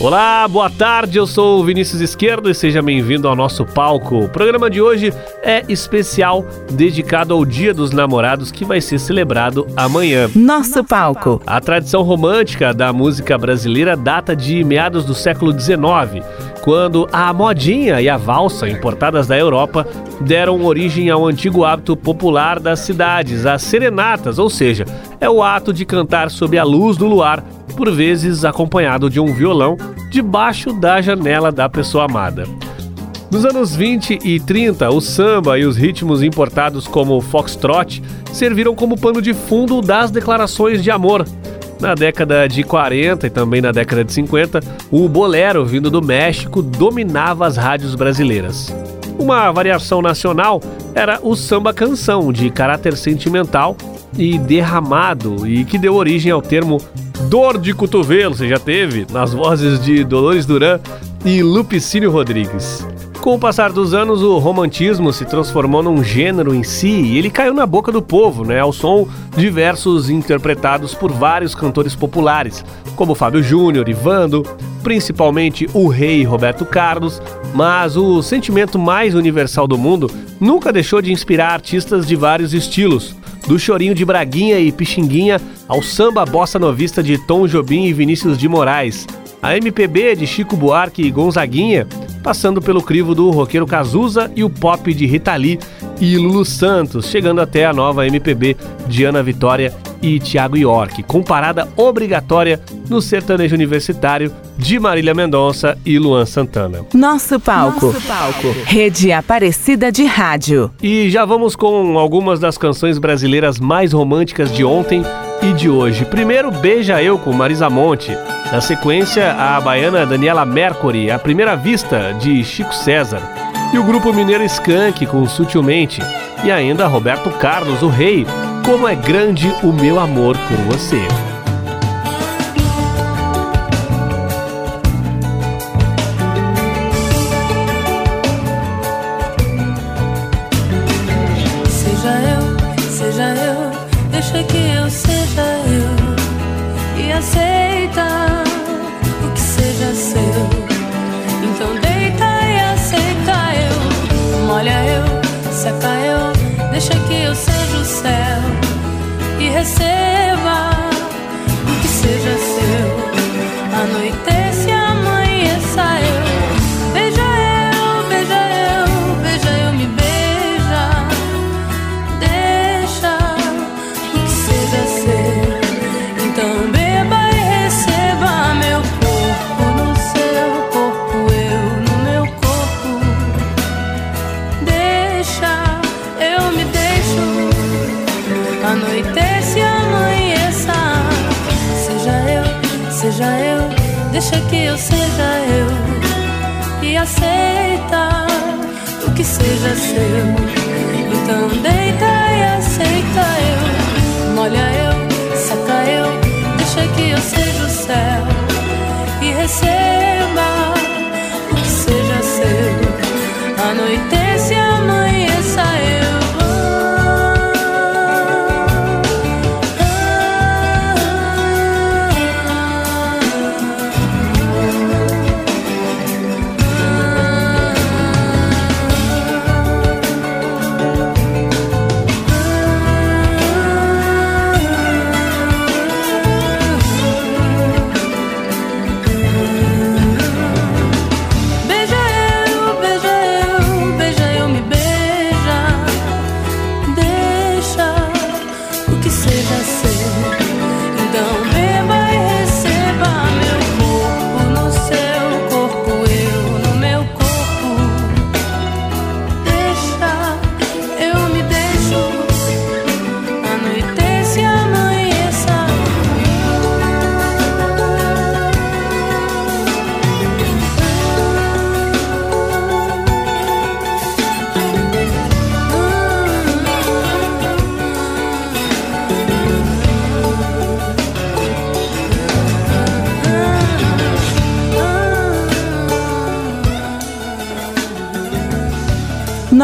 Olá, boa tarde. Eu sou o Vinícius Esquerdo e seja bem-vindo ao nosso palco. O programa de hoje é especial, dedicado ao Dia dos Namorados, que vai ser celebrado amanhã. Nosso palco. A tradição romântica da música brasileira data de meados do século XIX, quando a modinha e a valsa, importadas da Europa, deram origem ao antigo hábito popular das cidades, as serenatas, ou seja, é o ato de cantar sob a luz do luar por vezes acompanhado de um violão debaixo da janela da pessoa amada. Nos anos 20 e 30, o samba e os ritmos importados como o foxtrot serviram como pano de fundo das declarações de amor. Na década de 40 e também na década de 50, o bolero vindo do México dominava as rádios brasileiras. Uma variação nacional era o samba canção, de caráter sentimental e derramado, e que deu origem ao termo Dor de Cotovelo, você já teve? Nas vozes de Dolores Duran e Lupicínio Rodrigues. Com o passar dos anos, o romantismo se transformou num gênero em si e ele caiu na boca do povo, né, ao som de versos interpretados por vários cantores populares, como Fábio Júnior, Ivando, principalmente o rei Roberto Carlos, mas o sentimento mais universal do mundo nunca deixou de inspirar artistas de vários estilos, do chorinho de Braguinha e Pixinguinha ao samba bossa novista de Tom Jobim e Vinícius de Moraes, a MPB de Chico Buarque e Gonzaguinha, passando pelo crivo do roqueiro Cazuza e o pop de Rita Lee e Lulu Santos, chegando até a nova MPB de Ana Vitória e Tiago York, com parada obrigatória no sertanejo universitário de Marília Mendonça e Luan Santana. Nosso palco. Nosso palco. Rede Aparecida de Rádio. E já vamos com algumas das canções brasileiras mais românticas de ontem e de hoje. Primeiro, Beija Eu com Marisa Monte. Na sequência, a baiana Daniela Mercury, A Primeira Vista, de Chico César. E o grupo mineiro Skank com Sutilmente. E ainda Roberto Carlos, o Rei, Como é Grande o Meu Amor por Você. him.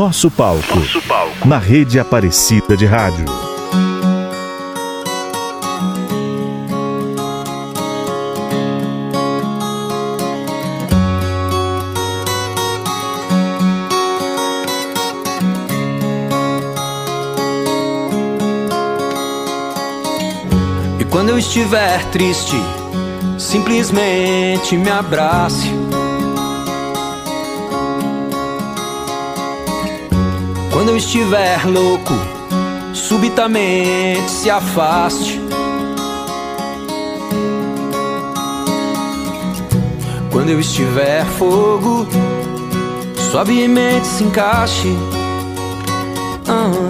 Nosso palco, Nosso palco. Na rede Aparecida de Rádio. E quando eu estiver triste, simplesmente me abrace Quando eu estiver louco, subitamente se afaste. Quando eu estiver fogo, suavemente se encaixe. Ah.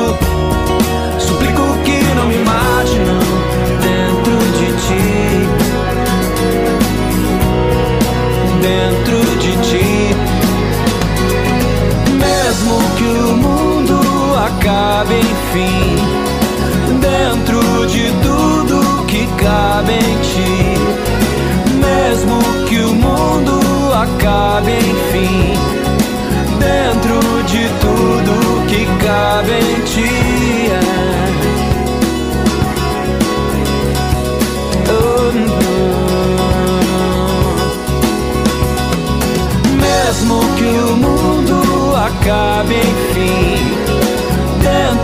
enfim dentro de tudo que cabe em ti. Mesmo que o mundo acabe, enfim, dentro de tudo que cabe em ti. Oh, Mesmo que o mundo acabe, enfim,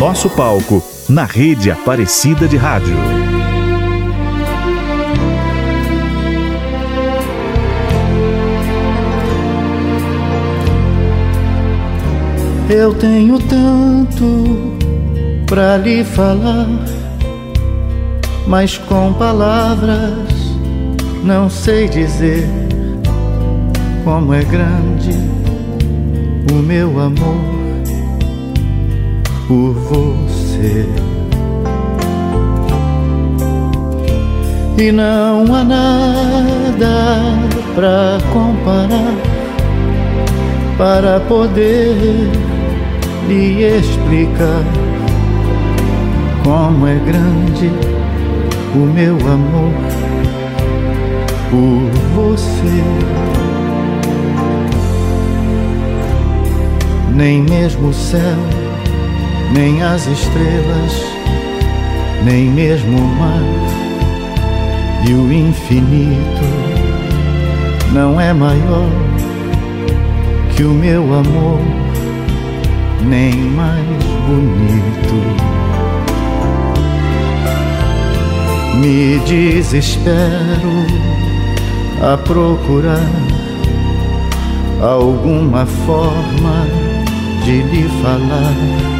Nosso palco na rede Aparecida de Rádio. Eu tenho tanto pra lhe falar, mas com palavras não sei dizer como é grande o meu amor por você. E não há nada pra comparar para poder lhe explicar como é grande o meu amor por você. Nem mesmo o céu, nem as estrelas, nem mesmo o mar e o infinito não é maior que o meu amor, nem mais bonito. Me desespero a procurar alguma forma de lhe falar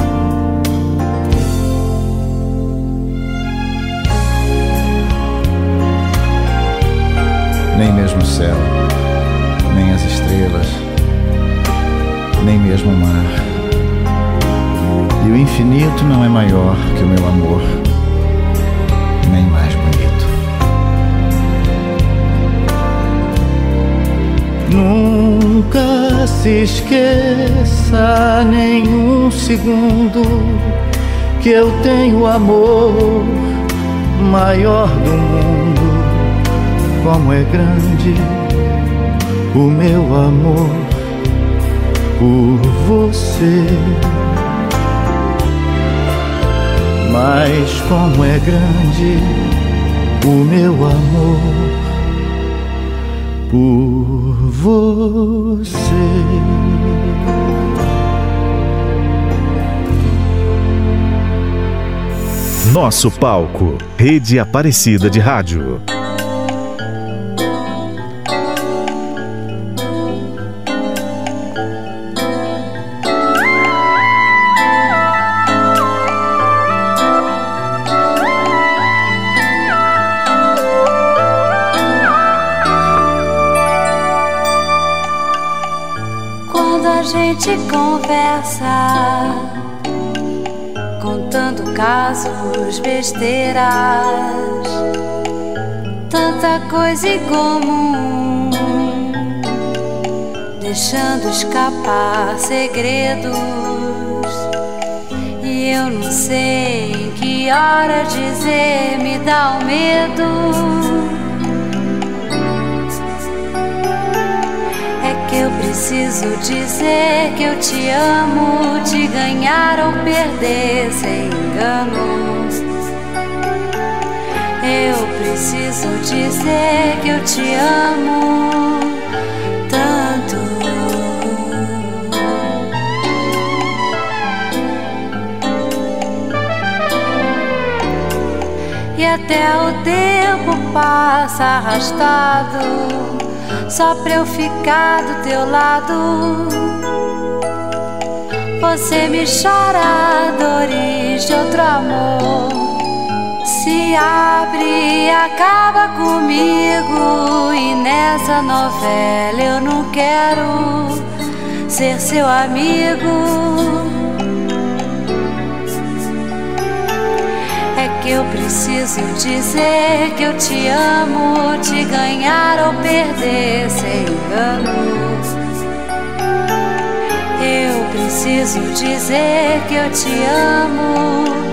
Nem mesmo o céu, nem as estrelas mesmo mar. E o infinito não é maior que o meu amor, nem mais bonito. Nunca se esqueça nenhum segundo que eu tenho amor maior do mundo. Como é grande o meu amor por você. Mas como é grande o meu amor por você. Nosso palco, Rede Aparecida de Rádio. Quando a gente conversa, contando casos, besteiras, tanta coisa em comum, deixando escapar segredos. E eu não sei em que hora dizer, me dá o medo. Eu preciso dizer que eu te amo, te ganhar ou perder sem engano. Eu preciso dizer que eu te amo tanto. E até o tempo passa arrastado só pra eu ficar do teu lado. Você me chora dores de outro amor. Se abre e acaba comigo. E nessa novela eu não quero ser seu amigo. Eu preciso dizer que eu te amo, te ganhar ou perder sem engano. Eu preciso dizer que eu te amo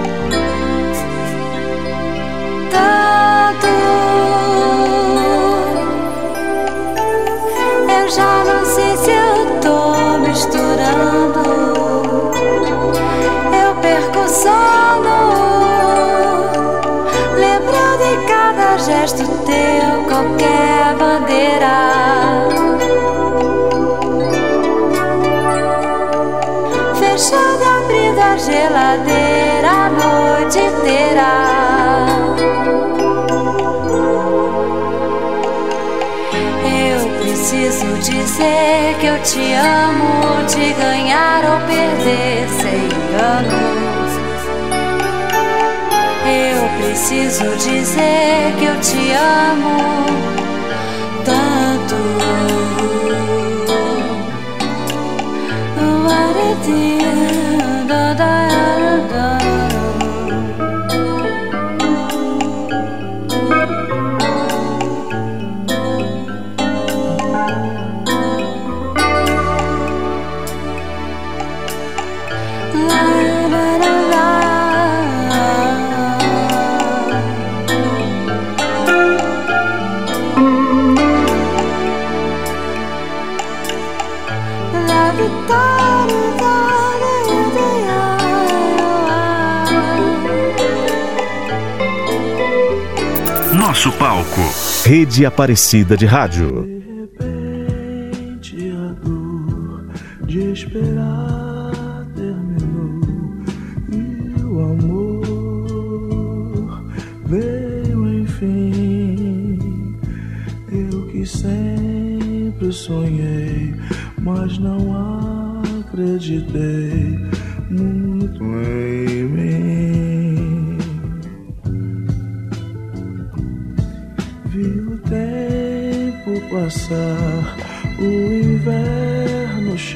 te amo, te ganhar ou perder sem engano. Eu preciso dizer que eu te amo Rede Aparecida de Rádio. repente a dor de esperar terminou e o amor veio enfim. Eu que sempre sonhei, mas não acreditei muito em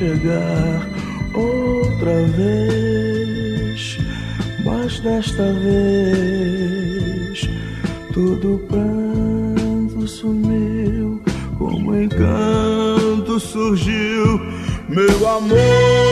chegar, outra vez, mas desta vez todo pranto sumiu, como encanto surgiu, meu amor.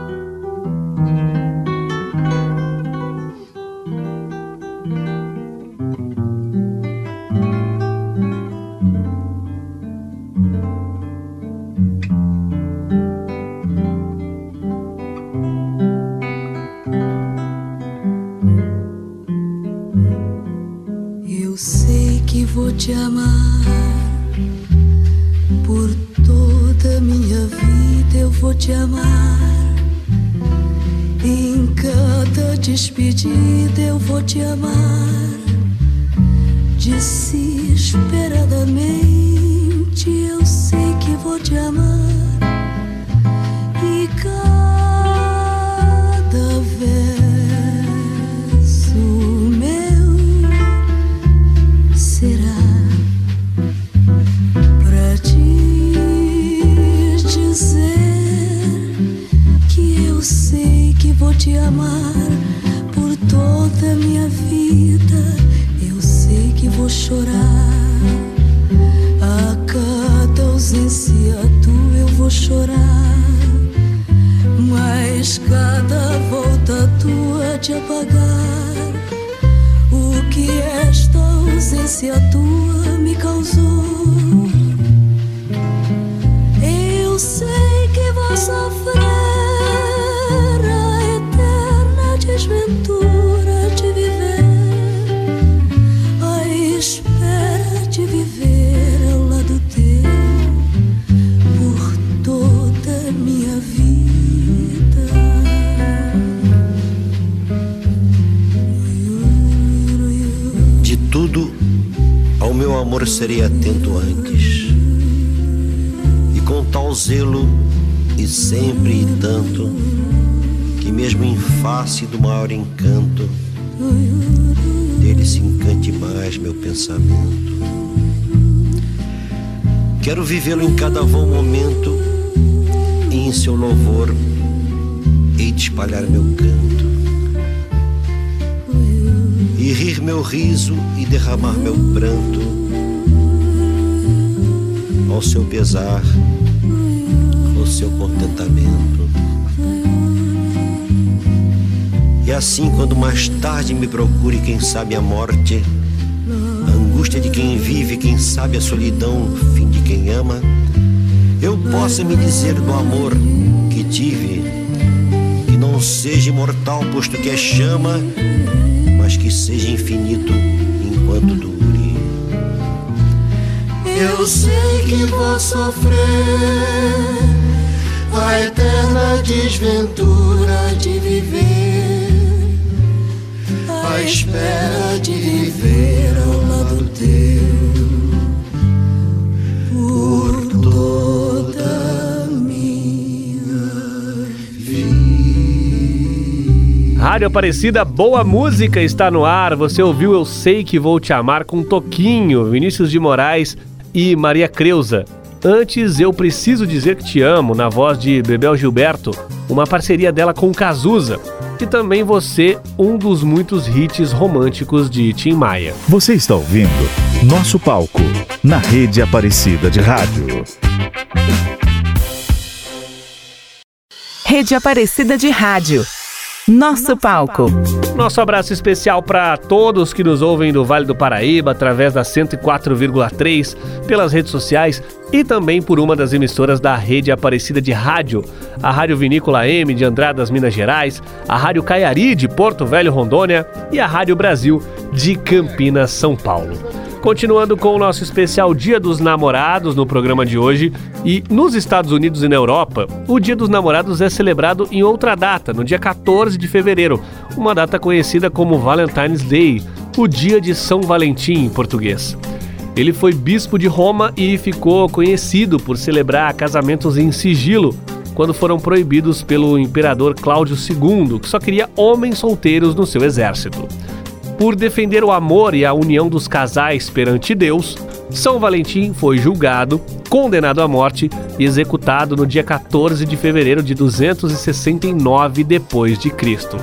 Amar por toda a minha vida. Eu sei que vou chorar a cada ausência tua. Eu vou chorar, mas cada volta tua de apagar o que esta ausência tua amor serei atento antes. E com tal zelo, e sempre e tanto, que mesmo em face do maior encanto, dele se encante mais meu pensamento. Quero vivê-lo em cada vão momento, e em seu louvor hei de espalhar meu canto. E rir meu riso e derramar meu pranto ao seu pesar, ao seu contentamento. E assim, quando mais tarde me procure, quem sabe a morte, a angústia de quem vive, quem sabe a solidão, fim de quem ama, eu possa me dizer do amor que tive, que não seja imortal, posto que é chama, mas que seja infinito enquanto dure. Eu sei que vou sofrer a eterna desventura de viver à espera de viver ao lado teu por toda minha vida. Rádio Aparecida, boa música está no ar. Você ouviu Eu Sei Que Vou Te Amar com Toquinho, Vinícius de Moraes e Maria Creuza. Antes, eu preciso dizer que te amo, na voz de Bebel Gilberto, uma parceria dela com Cazuza. E também você, um dos muitos hits românticos de Tim Maia. Você está ouvindo Nosso Palco, na rede Aparecida de Rádio. Rede Aparecida de Rádio. Nosso palco. Nosso abraço especial para todos que nos ouvem do Vale do Paraíba através da 104,3, pelas redes sociais e também por uma das emissoras da rede Aparecida de Rádio, a Rádio Vinícola M de Andradas, Minas Gerais, a Rádio Caiari de Porto Velho, Rondônia. E a Rádio Brasil de Campinas, São Paulo. Continuando com o nosso especial Dia dos Namorados no programa de hoje, e nos Estados Unidos e na Europa, o Dia dos Namorados é celebrado em outra data, no dia 14 de fevereiro, uma data conhecida como Valentine's Day, o Dia de São Valentim em português. Ele foi bispo de Roma e ficou conhecido por celebrar casamentos em sigilo, quando foram proibidos pelo imperador Cláudio II, que só queria homens solteiros no seu exército. Por defender o amor e a união dos casais perante Deus, São Valentim foi julgado, condenado à morte e executado no dia 14 de fevereiro de 269 depois de Cristo.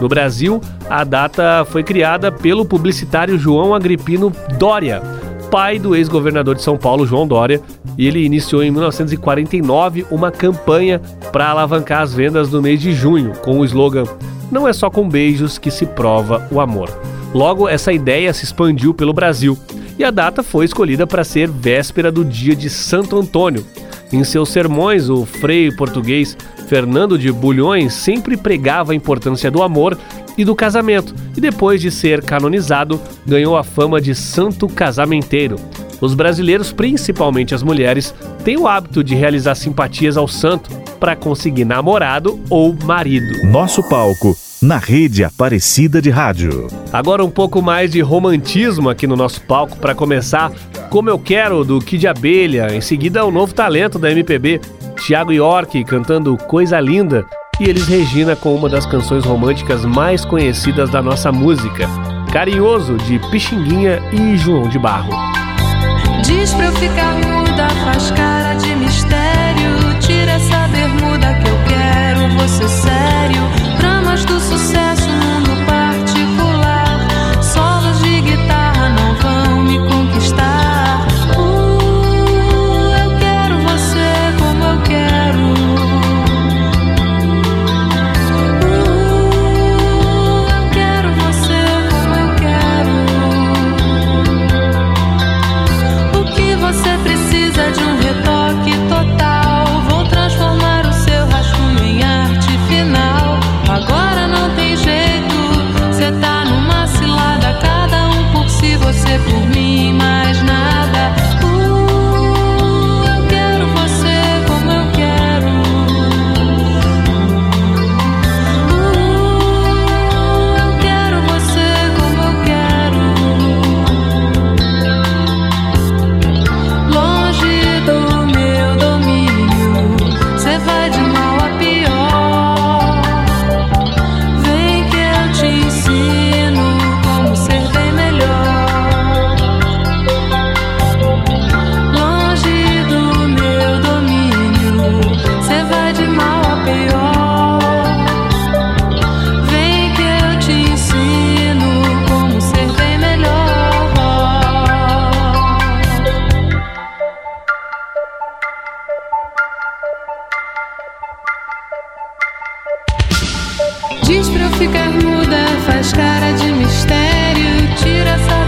No Brasil, a data foi criada pelo publicitário João Agripino Dória, pai do ex-governador de São Paulo, João Dória, e ele iniciou em 1949 uma campanha para alavancar as vendas no mês de junho, com o slogan Não é só com beijos que se prova o amor. Logo, essa ideia se expandiu pelo Brasil e a data foi escolhida para ser véspera do dia de Santo Antônio. Em seus sermões, o frei português Fernando de Bulhões sempre pregava a importância do amor e do casamento, e depois de ser canonizado, ganhou a fama de santo casamenteiro. Os brasileiros, principalmente as mulheres, têm o hábito de realizar simpatias ao santo para conseguir namorado ou marido. Nosso palco na rede Aparecida de Rádio. Agora um pouco mais de romantismo aqui no nosso palco para começar. Como eu quero do Kid Abelha, em seguida o novo talento da MPB, Thiago York cantando Coisa Linda e eles Regina com uma das canções românticas mais conhecidas da nossa música, Carinhoso de Pixinguinha e João de Barro. Diz pra eu ficar muda, faz cara de mistério, tira essa bermuda que eu quero, você sério, Diz pra eu ficar muda, faz cara de mistério, tira essa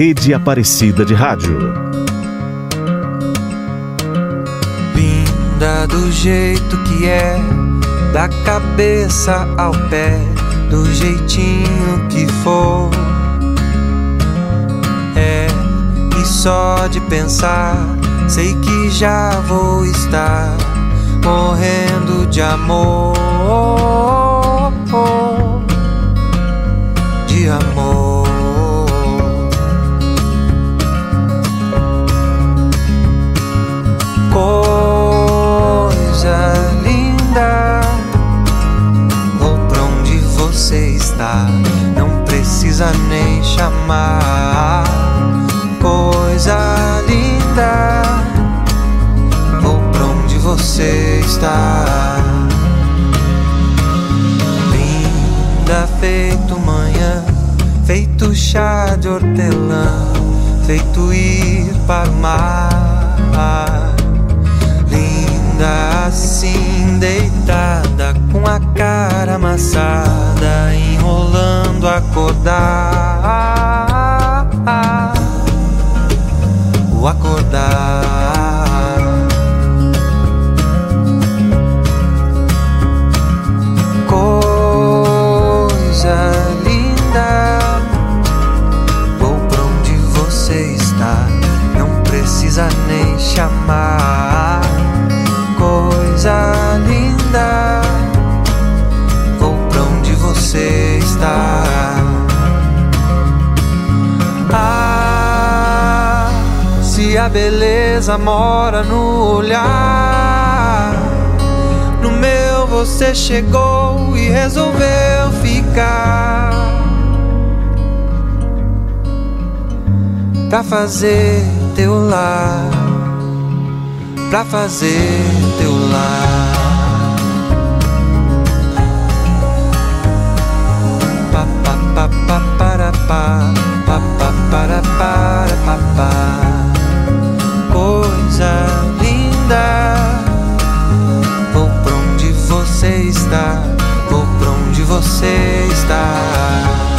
Rede Aparecida de Rádio. Linda do jeito que é, da cabeça ao pé, do jeitinho que for. É, e só de pensar, sei que já vou estar morrendo de amor. De amor. Precisa nem chamar. Coisa linda, vou pra onde você está. Linda, feito manhã, feito chá de hortelã, feito ir para o mar. Linda assim, deitada com a cara amassada acordar. Beleza mora no olhar, no meu você chegou e resolveu ficar. Pra fazer teu lar, pra fazer teu lar. pa pa para pa pa pa para para pa pa coisa linda. Vou pra onde você está vou pra onde você está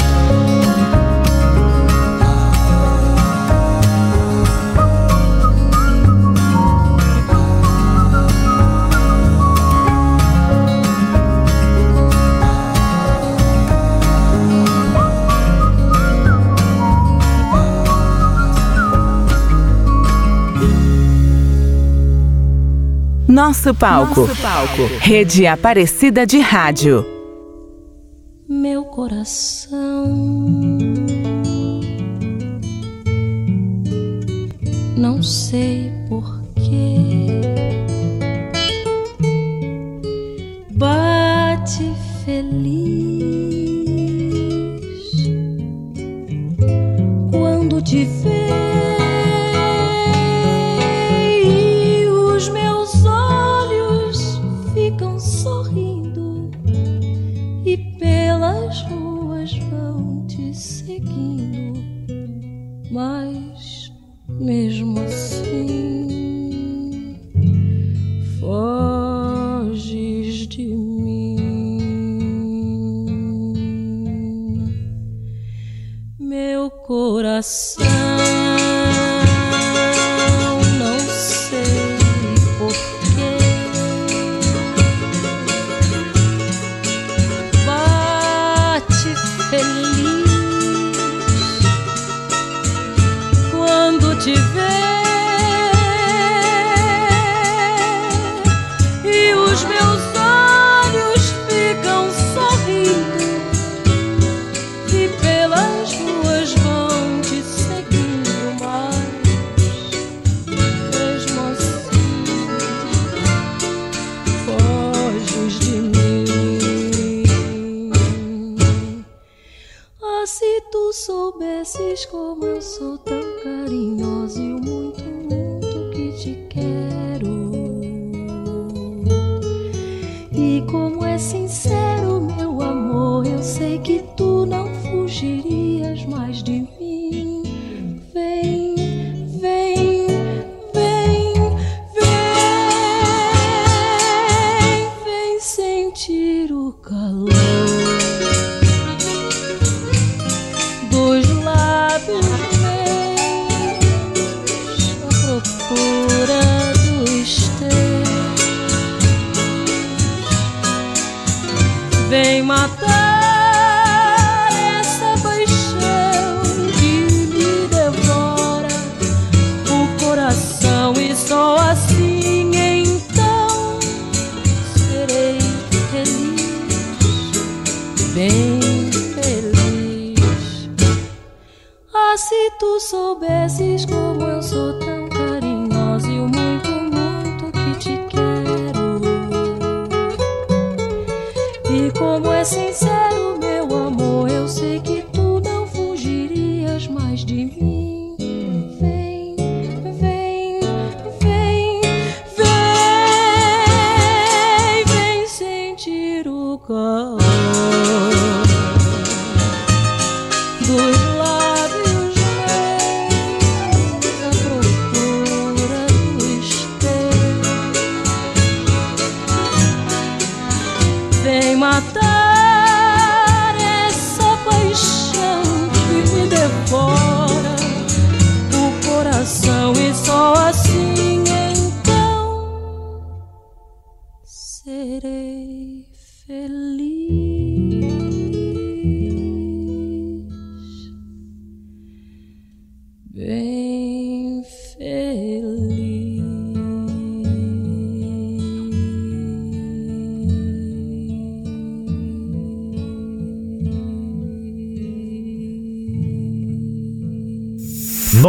Nosso palco. Nosso palco. Rede Aparecida de Rádio. Meu coração não sei porquê. Como é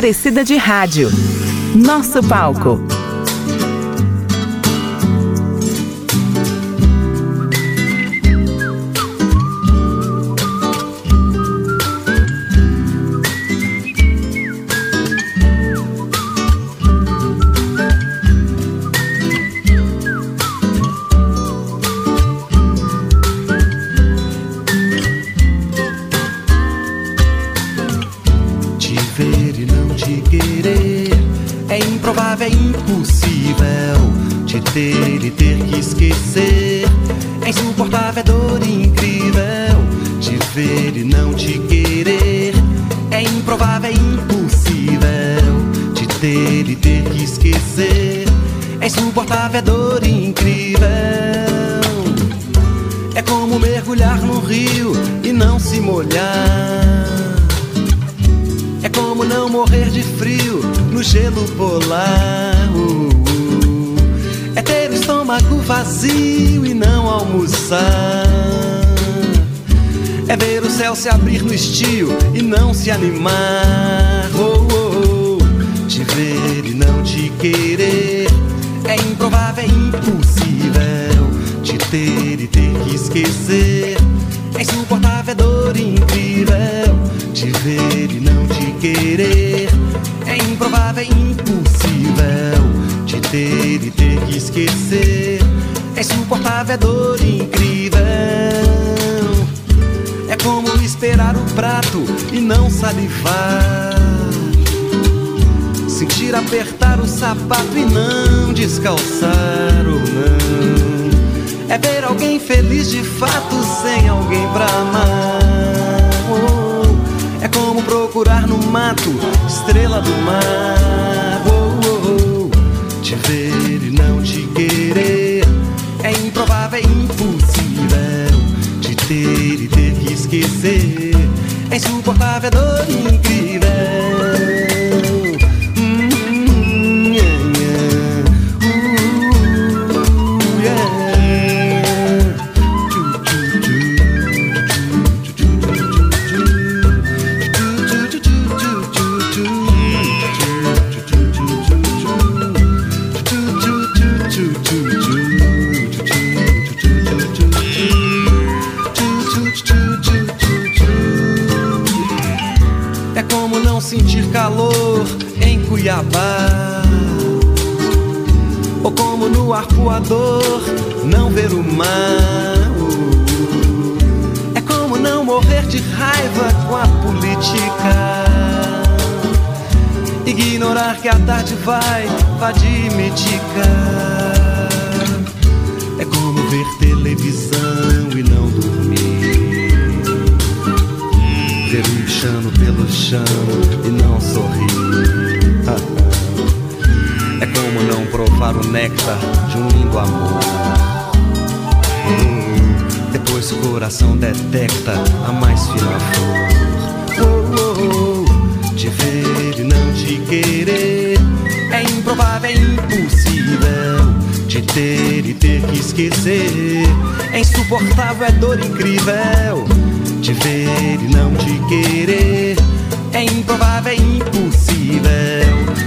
Aparecida de Rádio. Nosso palco. Morrer de frio no gelo polar. Uh, uh. É ter o estômago vazio e não almoçar. É ver o céu se abrir no estio e não se animar. Oh, oh, oh. Te ver e não te querer. É improvável, é impossível. Te ter e ter que esquecer. É insuportável, é dor incrível. Te ver e não te querer. É improvável, é impossível te ter e ter que esquecer. É insuportável, é dor incrível. É como esperar o prato e não salivar. Sentir apertar o sapato e não descalçar ou não. É ver alguém feliz de fato sem alguém pra amar. Como procurar no mato estrela do mar. Oh, oh, oh. Te ver e não te querer é improvável, é impossível. Te ter e ter que esquecer é insuportável, é dor incrível. Sentir calor em Cuiabá. Ou como no arpoador não ver o mar. É como não morrer de raiva com a política. Ignorar que a tarde vai vadimitica. É como ver televisão e não dormir. Ver chano pelo chão e não sorrir. É como não provar o néctar de um lindo amor. Hum, depois o coração detecta a mais fina flor. Te ver e não te querer é improvável, é impossível. Te ter e ter que esquecer é insuportável, é dor incrível. Te ver e não te querer é improvável, é impossível.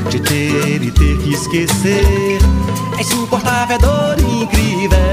Te ter e ter que esquecer é insuportável, é dor incrível.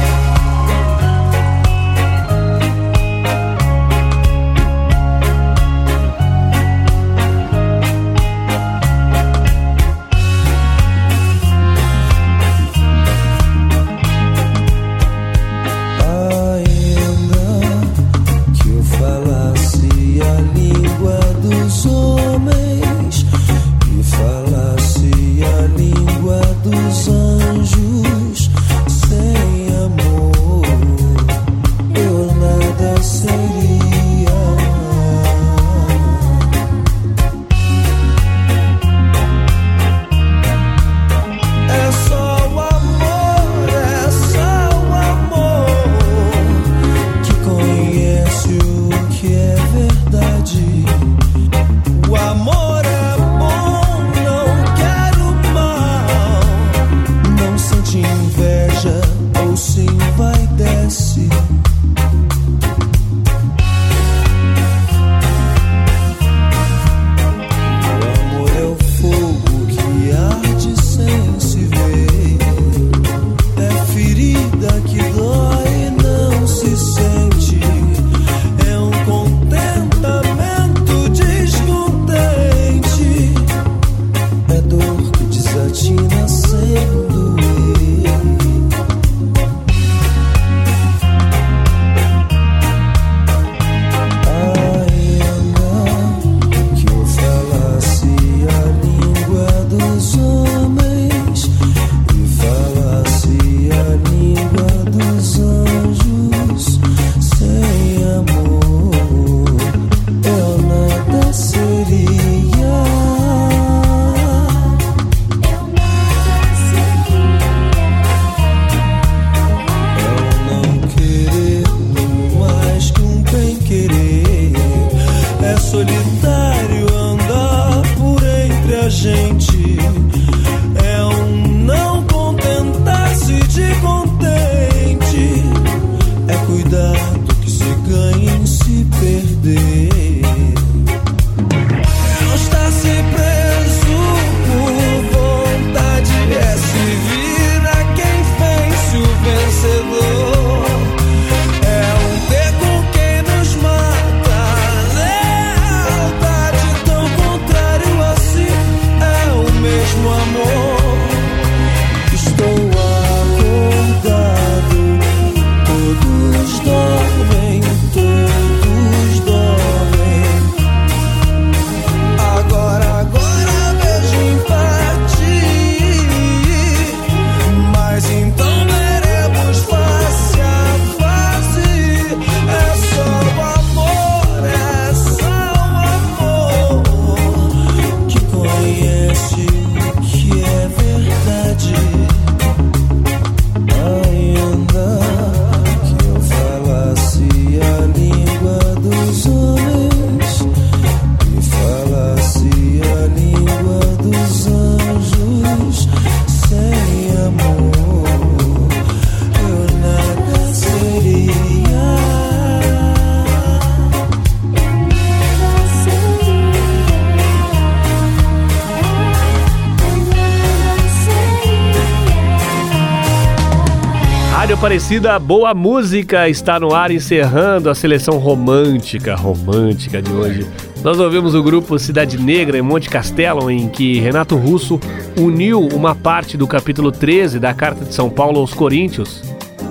Aparecida, boa música está no ar, encerrando a seleção romântica, romântica de hoje. Nós ouvimos o grupo Cidade Negra em Monte Castelo, em que Renato Russo uniu uma parte do capítulo 13 da Carta de São Paulo aos Coríntios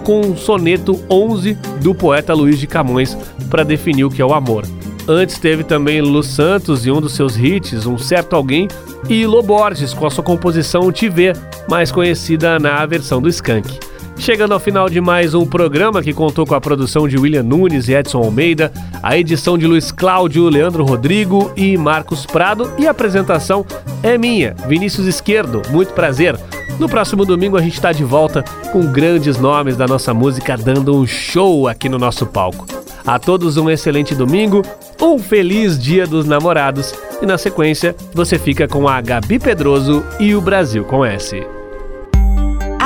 com o soneto 11 do poeta Luiz de Camões para definir o que é o amor. Antes teve também Lu Santos e um dos seus hits, Um Certo Alguém, e Lô Borges com a sua composição Te Ver, mais conhecida na versão do Skank. Chegando ao final de mais um programa que contou com a produção de William Nunes e Edson Almeida, a edição de Luiz Cláudio, Leandro Rodrigo e Marcos Prado e a apresentação é minha, Vinícius Esquerdo. Muito prazer. No próximo domingo a gente está de volta com grandes nomes da nossa música dando um show aqui no nosso palco. A todos um excelente domingo, um feliz Dia dos Namorados e na sequência você fica com a Gabi Pedroso e o Brasil com S.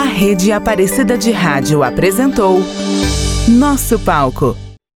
A Rede Aparecida de Rádio apresentou Nosso Palco